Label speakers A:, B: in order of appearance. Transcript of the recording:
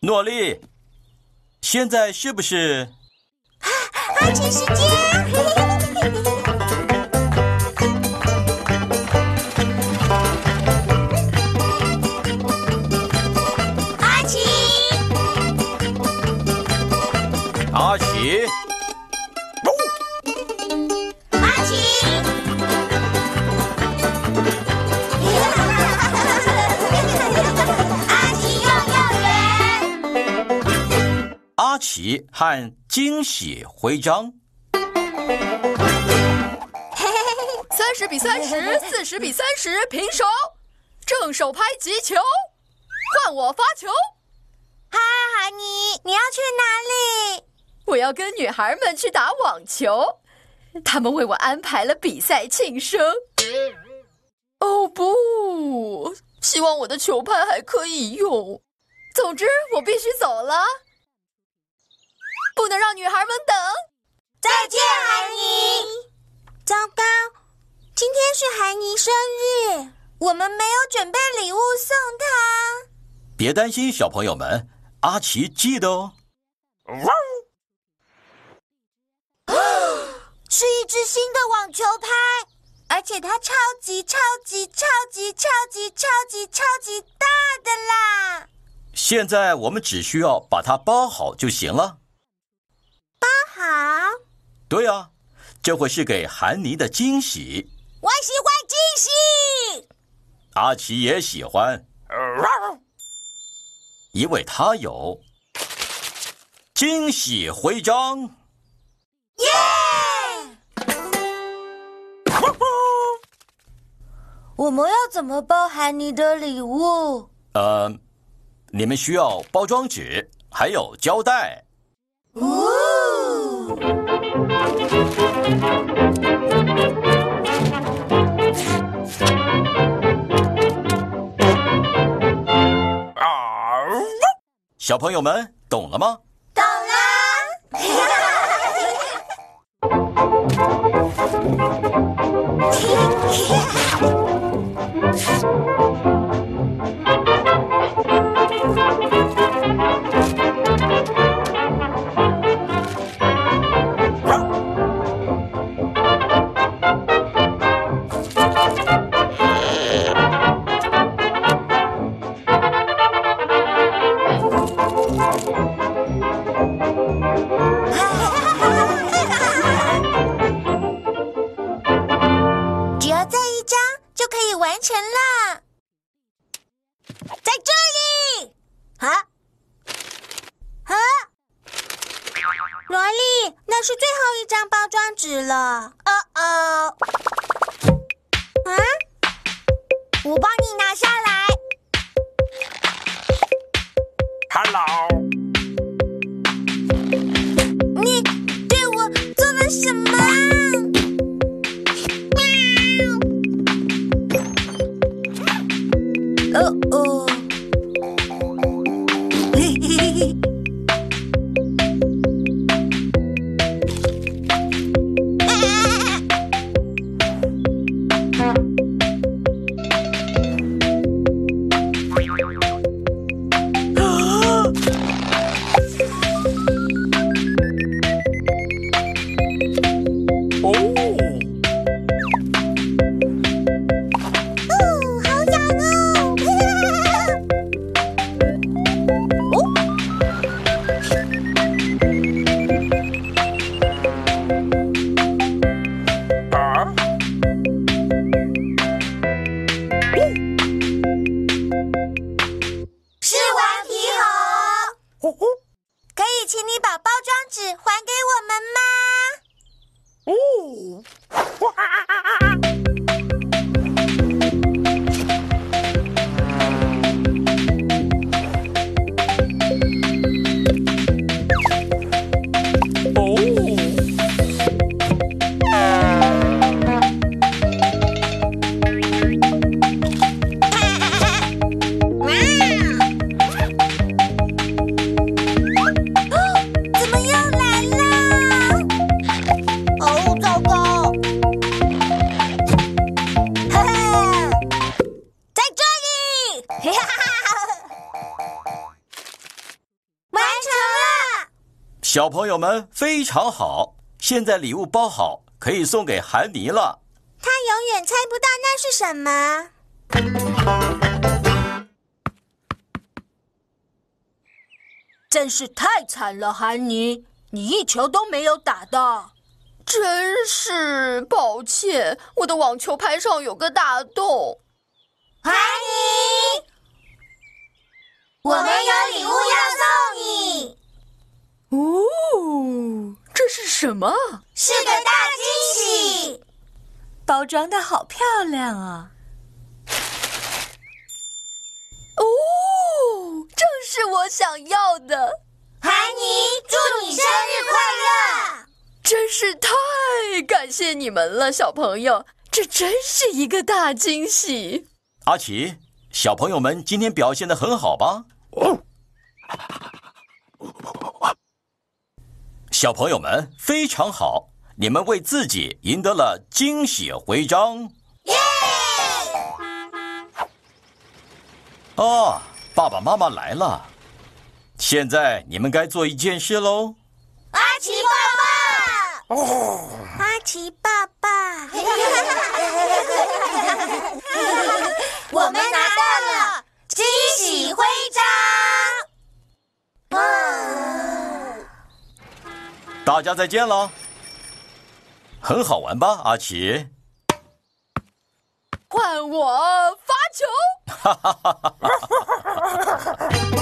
A: 诺丽，现在是不是？
B: 啊，安全时间。奇
A: 和惊喜徽章。
C: 三十比三十，四十比三十，平手。正手拍击球，换我发球。
B: 嗨，海尼，你要去哪里？
C: 我要跟女孩们去打网球，他们为我安排了比赛庆生。哦不，希望我的球拍还可以用。总之，我必须走了，不能让女孩们等。
B: 再见，海尼。糟糕，今天是海尼生日，我们没有准备礼物送他。
A: 别担心，小朋友们，阿奇记得哦。
B: 是一只新的网球拍，而且它超级超级超级超级超级超级大的啦！
A: 现在我们只需要把它包好就行了。
B: 好，
A: 对啊，这会是给韩妮的惊喜。
B: 我喜欢惊喜。
A: 阿奇也喜欢，因为他有惊喜徽章。
B: 耶！我们要怎么包含你的礼物？
A: 呃，你们需要包装纸，还有胶带。
B: 哦，
A: 小朋友们懂了吗？
B: 懂了。萝莉，那是最后一张包装纸了。哦哦，啊！我帮你拿下来。哈喽
A: 小朋友们非常好，现在礼物包好，可以送给韩尼了。
B: 他永远猜不到那是什么。
D: 真是太惨了，韩尼，你一球都没有打到。
C: 真是抱歉，我的网球拍上有个大洞。
B: 韩妮，我们有礼物要。
C: 哦，这是什么？
B: 是个大惊喜，
D: 包装的好漂亮啊！
C: 哦，正是我想要的。
B: 韩妮，祝你生日快乐！
C: 真是太感谢你们了，小朋友，这真是一个大惊喜。
A: 阿奇，小朋友们今天表现的很好吧？小朋友们非常好，你们为自己赢得了惊喜徽章。
B: 耶！
A: 哦，爸爸妈妈来了，现在你们该做一件事喽。
B: 阿奇爸爸，哦，阿奇爸爸，我们拿到了惊喜徽章。
A: 大家再见了。很好玩吧？阿奇。
C: 换我发球。哈哈哈哈哈哈。